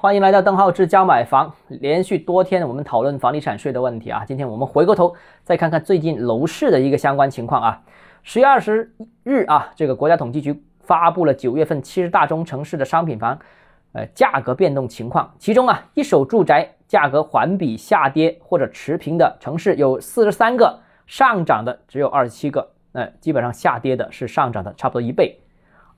欢迎来到邓浩志教买房。连续多天我们讨论房地产税的问题啊，今天我们回过头再看看最近楼市的一个相关情况啊。十月二十日啊，这个国家统计局发布了九月份七十大中城市的商品房呃价格变动情况，其中啊一手住宅价格环比下跌或者持平的城市有四十三个，上涨的只有二十七个，那基本上下跌的是上涨的差不多一倍。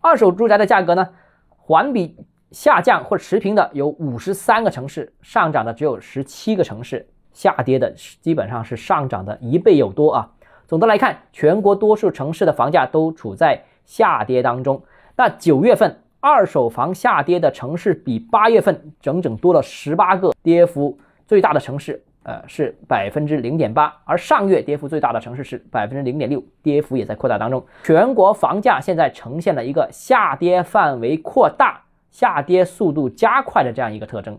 二手住宅的价格呢，环比。下降或持平的有五十三个城市，上涨的只有十七个城市，下跌的基本上是上涨的一倍有多啊。总的来看，全国多数城市的房价都处在下跌当中。那九月份二手房下跌的城市比八月份整整多了十八个，跌幅最大的城市呃是百分之零点八，而上月跌幅最大的城市是百分之零点六，跌幅也在扩大当中。全国房价现在呈现了一个下跌范围扩大。下跌速度加快的这样一个特征，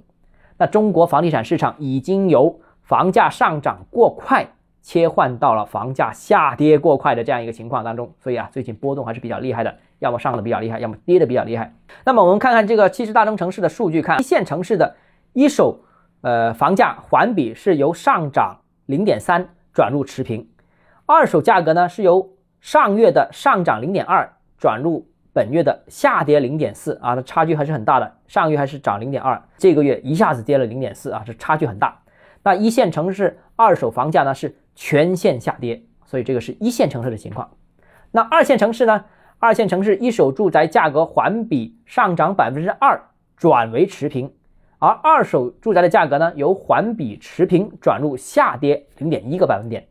那中国房地产市场已经由房价上涨过快切换到了房价下跌过快的这样一个情况当中，所以啊，最近波动还是比较厉害的，要么上的比较厉害，要么跌的比较厉害。那么我们看看这个七十大中城市的数据，看一线城市的一手呃房价环比是由上涨零点三转入持平，二手价格呢是由上月的上涨零点二转入。本月的下跌零点四啊，它差距还是很大的。上个月还是涨零点二，这个月一下子跌了零点四啊，这差距很大。那一线城市二手房价呢是全线下跌，所以这个是一线城市的情况。那二线城市呢？二线城市一手住宅价格环比上涨百分之二，转为持平，而二手住宅的价格呢由环比持平转入下跌零点一个百分点。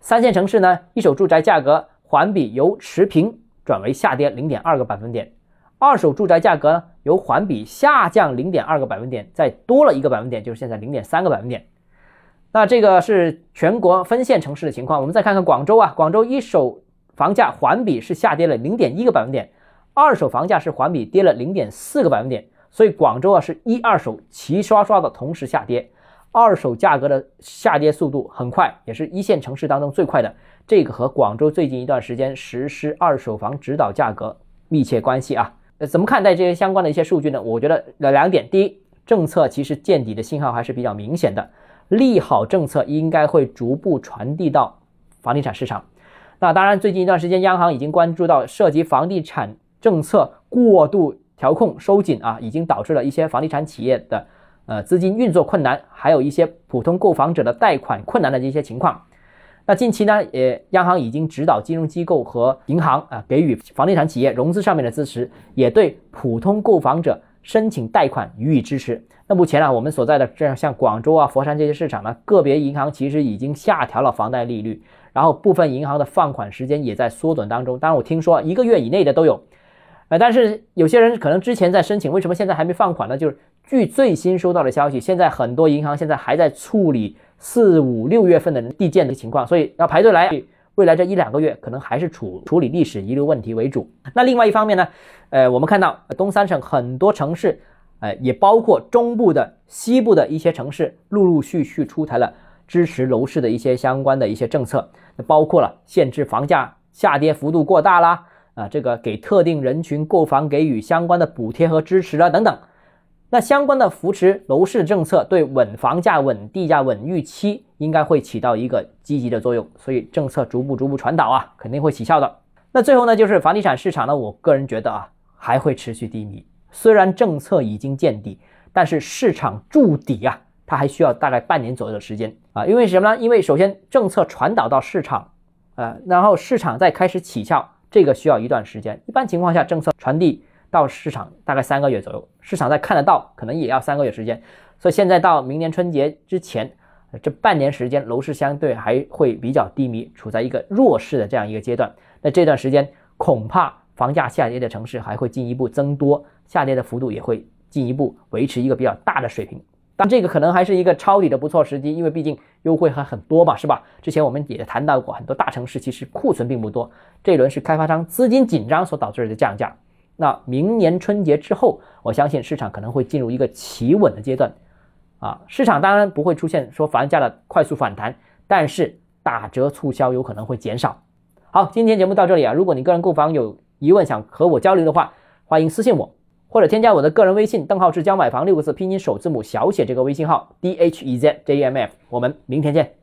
三线城市呢一手住宅价格环比由持平。转为下跌零点二个百分点，二手住宅价格呢由环比下降零点二个百分点，再多了一个百分点，就是现在零点三个百分点。那这个是全国分线城市的情况。我们再看看广州啊，广州一手房价环比是下跌了零点一个百分点，二手房价是环比跌了零点四个百分点。所以广州啊是一二手齐刷刷的同时下跌，二手价格的下跌速度很快，也是一线城市当中最快的。这个和广州最近一段时间实施二手房指导价格密切关系啊。呃，怎么看待这些相关的一些数据呢？我觉得有两点：第一，政策其实见底的信号还是比较明显的，利好政策应该会逐步传递到房地产市场。那当然，最近一段时间，央行已经关注到涉及房地产政策过度调控收紧啊，已经导致了一些房地产企业的呃资金运作困难，还有一些普通购房者的贷款困难的这些情况。那近期呢，也央行已经指导金融机构和银行啊，给予房地产企业融资上面的支持，也对普通购房者申请贷款予以支持。那目前呢，我们所在的这样像广州啊、佛山这些市场呢，个别银行其实已经下调了房贷利率，然后部分银行的放款时间也在缩短当中。当然，我听说一个月以内的都有，呃，但是有些人可能之前在申请，为什么现在还没放款呢？就是据最新收到的消息，现在很多银行现在还在处理。四五六月份的递件的情况，所以要排队来。未来这一两个月可能还是处处理历史遗留问题为主。那另外一方面呢，呃，我们看到东三省很多城市，呃，也包括中部的、西部的一些城市，陆陆续续出台了支持楼市的一些相关的一些政策，包括了限制房价下跌幅度过大啦，啊，这个给特定人群购房给予相关的补贴和支持啊等等。那相关的扶持楼市政策对稳房价、稳地价、稳预期应该会起到一个积极的作用，所以政策逐步逐步传导啊，肯定会起效的。那最后呢，就是房地产市场呢，我个人觉得啊，还会持续低迷。虽然政策已经见底，但是市场筑底啊，它还需要大概半年左右的时间啊。因为什么呢？因为首先政策传导到市场，呃，然后市场再开始起效，这个需要一段时间。一般情况下，政策传递。到市场大概三个月左右，市场再看得到，可能也要三个月时间。所以现在到明年春节之前，这半年时间，楼市相对还会比较低迷，处在一个弱势的这样一个阶段。那这段时间恐怕房价下跌的城市还会进一步增多，下跌的幅度也会进一步维持一个比较大的水平。但这个可能还是一个抄底的不错时机，因为毕竟优惠还很多嘛，是吧？之前我们也谈到过，很多大城市其实库存并不多，这一轮是开发商资金紧张所导致的降价。那明年春节之后，我相信市场可能会进入一个企稳的阶段，啊，市场当然不会出现说房价的快速反弹，但是打折促销有可能会减少。好，今天节目到这里啊，如果你个人购房有疑问想和我交流的话，欢迎私信我。或者添加我的个人微信，邓浩志教买房六个字拼音首字母小写这个微信号 d h e z j m f，我们明天见。